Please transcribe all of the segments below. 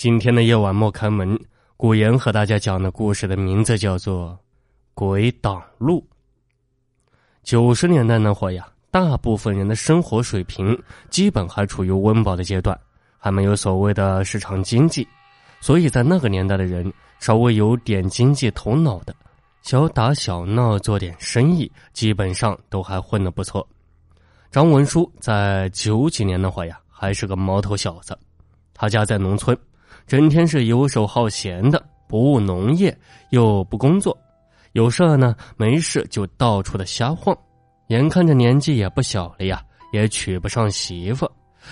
今天的夜晚莫开门，古言和大家讲的故事的名字叫做《鬼挡路》。九十年代那会儿呀，大部分人的生活水平基本还处于温饱的阶段，还没有所谓的市场经济，所以在那个年代的人，稍微有点经济头脑的，小打小闹做点生意，基本上都还混得不错。张文书在九几年那会儿呀，还是个毛头小子，他家在农村。整天是游手好闲的，不务农业，又不工作，有事呢没事就到处的瞎晃。眼看着年纪也不小了呀，也娶不上媳妇，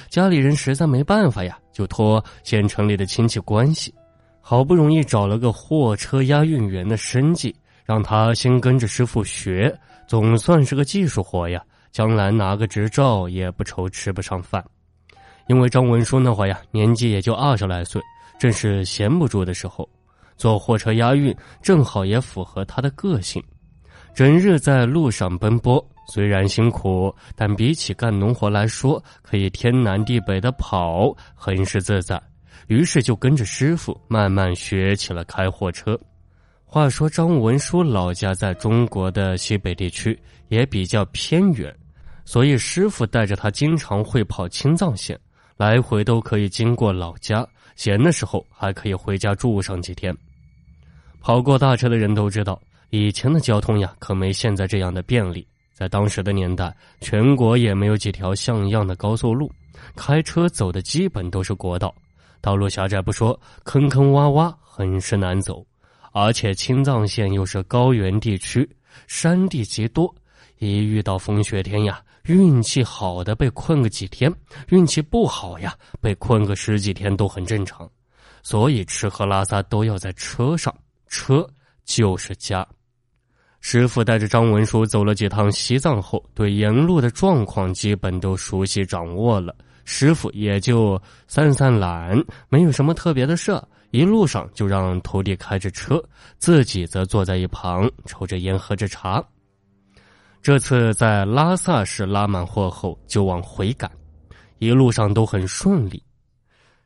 家里人实在没办法呀，就托县城里的亲戚关系，好不容易找了个货车押运员的生计，让他先跟着师傅学，总算是个技术活呀，将来拿个执照也不愁吃不上饭。因为张文书那会呀，年纪也就二十来岁。正是闲不住的时候，坐货车押运正好也符合他的个性。整日在路上奔波，虽然辛苦，但比起干农活来说，可以天南地北的跑，很是自在。于是就跟着师傅慢慢学起了开货车。话说张文书老家在中国的西北地区，也比较偏远，所以师傅带着他经常会跑青藏线，来回都可以经过老家。闲的时候还可以回家住上几天。跑过大车的人都知道，以前的交通呀，可没现在这样的便利。在当时的年代，全国也没有几条像样的高速路，开车走的基本都是国道，道路狭窄不说，坑坑洼洼，很是难走。而且青藏线又是高原地区，山地极多，一遇到风雪天呀。运气好的被困个几天，运气不好呀，被困个十几天都很正常。所以吃喝拉撒都要在车上，车就是家。师傅带着张文书走了几趟西藏后，对沿路的状况基本都熟悉掌握了。师傅也就散散懒，没有什么特别的事，一路上就让徒弟开着车，自己则坐在一旁抽着烟，喝着茶。这次在拉萨市拉满货后，就往回赶，一路上都很顺利。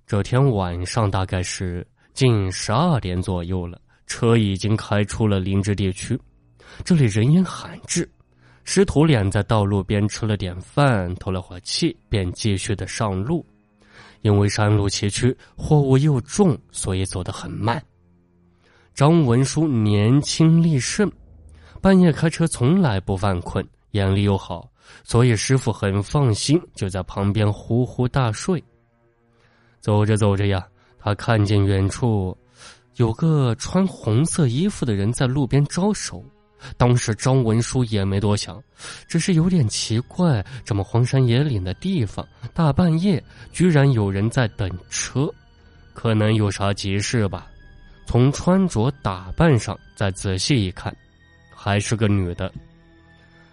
这天晚上大概是近十二点左右了，车已经开出了林芝地区，这里人烟罕至。师徒俩在道路边吃了点饭，透了会气，便继续的上路。因为山路崎岖，货物又重，所以走得很慢。张文书年轻力盛。半夜开车从来不犯困，眼力又好，所以师傅很放心，就在旁边呼呼大睡。走着走着呀，他看见远处有个穿红色衣服的人在路边招手。当时张文书也没多想，只是有点奇怪，这么荒山野岭的地方，大半夜居然有人在等车，可能有啥急事吧。从穿着打扮上再仔细一看。还是个女的。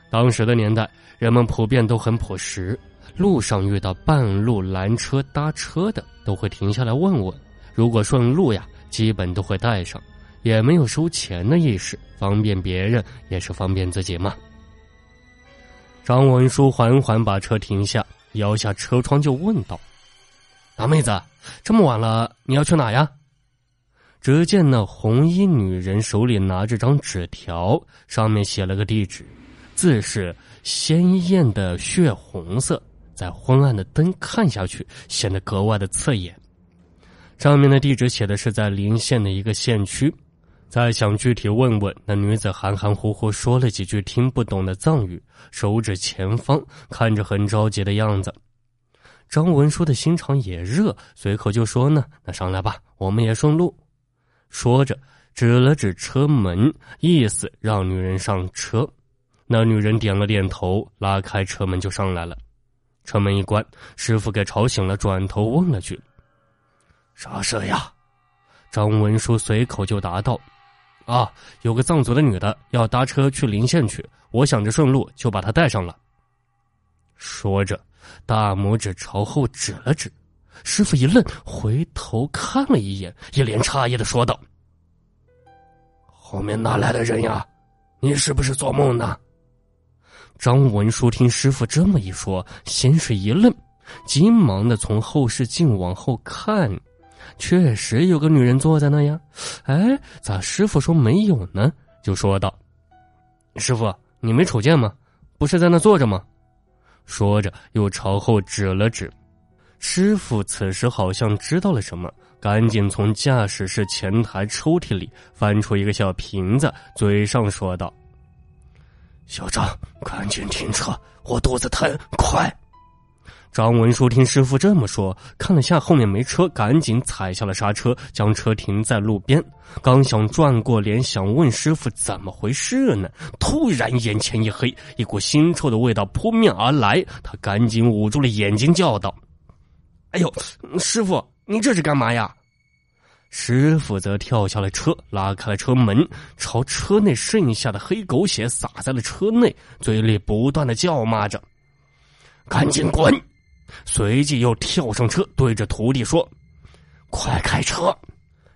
当时的年代，人们普遍都很朴实，路上遇到半路拦车搭车的，都会停下来问问。如果顺路呀，基本都会带上，也没有收钱的意识，方便别人也是方便自己嘛。张文书缓缓把车停下，摇下车窗就问道：“大妹子，这么晚了，你要去哪呀？”只见那红衣女人手里拿着张纸条，上面写了个地址，字是鲜艳的血红色，在昏暗的灯看下去显得格外的刺眼。上面的地址写的是在临县的一个县区。再想具体问问，那女子含含糊糊说了几句听不懂的藏语，手指前方，看着很着急的样子。张文书的心肠也热，随口就说呢：“那上来吧，我们也顺路。”说着，指了指车门，意思让女人上车。那女人点了点头，拉开车门就上来了。车门一关，师傅给吵醒了，转头问了句：“啥事呀？”张文书随口就答道：“啊，有个藏族的女的要搭车去临县去，我想着顺路就把她带上了。”说着，大拇指朝后指了指。师傅一愣，回头看了一眼，一脸诧异的说道：“后面哪来的人呀？你是不是做梦呢？”张文书听师傅这么一说，先是一愣，急忙的从后视镜往后看，确实有个女人坐在那呀。哎，咋师傅说没有呢？就说道：“师傅，你没瞅见吗？不是在那坐着吗？”说着又朝后指了指。师傅此时好像知道了什么，赶紧从驾驶室前台抽屉里翻出一个小瓶子，嘴上说道：“小张，赶紧停车，我肚子疼，快！”张文书听师傅这么说，看了下后面没车，赶紧踩下了刹车，将车停在路边。刚想转过脸想问师傅怎么回事呢，突然眼前一黑，一股腥臭的味道扑面而来，他赶紧捂住了眼睛，叫道：“哎呦，师傅，你这是干嘛呀？”师傅则跳下了车，拉开了车门，朝车内剩下的黑狗血洒在了车内，嘴里不断的叫骂着：“赶紧滚！”随即又跳上车，对着徒弟说：“快开车！”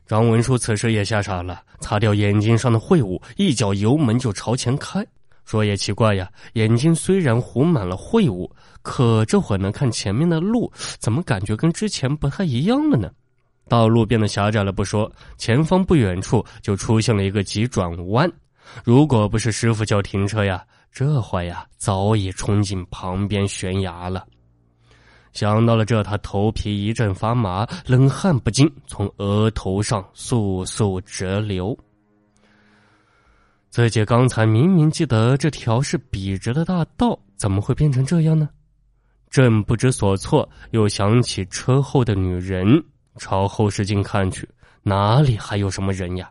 张文书此时也吓傻了，擦掉眼睛上的秽物，一脚油门就朝前开。说也奇怪呀，眼睛虽然糊满了秽物，可这会能看前面的路，怎么感觉跟之前不太一样了呢？道路变得狭窄了不说，前方不远处就出现了一个急转弯。如果不是师傅叫停车呀，这会呀早已冲进旁边悬崖了。想到了这，他头皮一阵发麻，冷汗不禁从额头上簌簌直流。自己刚才明明记得这条是笔直的大道，怎么会变成这样呢？正不知所措，又想起车后的女人，朝后视镜看去，哪里还有什么人呀？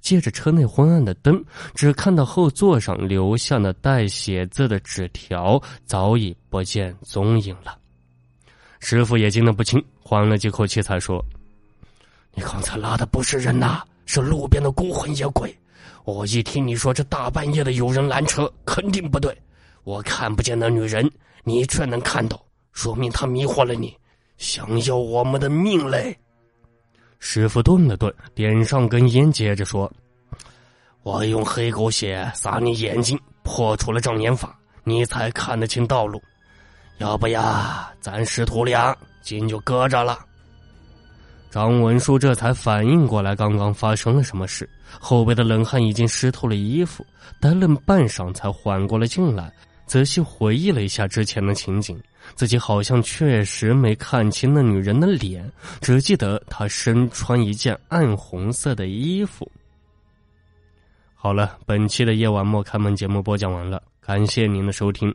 借着车内昏暗的灯，只看到后座上留下的带血字的纸条，早已不见踪影了。师傅也惊得不轻，缓了几口气才说：“你刚才拉的不是人呐，是路边的孤魂野鬼。我一听你说这大半夜的有人拦车，肯定不对。我看不见那女人，你却能看到，说明她迷惑了你，想要我们的命嘞。”师傅顿了顿，点上根烟，接着说：“我用黑狗血撒你眼睛，破除了障眼法，你才看得清道路。”要不呀，咱师徒俩今就搁着了。张文书这才反应过来，刚刚发生了什么事，后背的冷汗已经湿透了衣服，呆愣半晌才缓过了劲来，仔细回忆了一下之前的情景，自己好像确实没看清那女人的脸，只记得她身穿一件暗红色的衣服。好了，本期的夜晚莫开门节目播讲完了，感谢您的收听。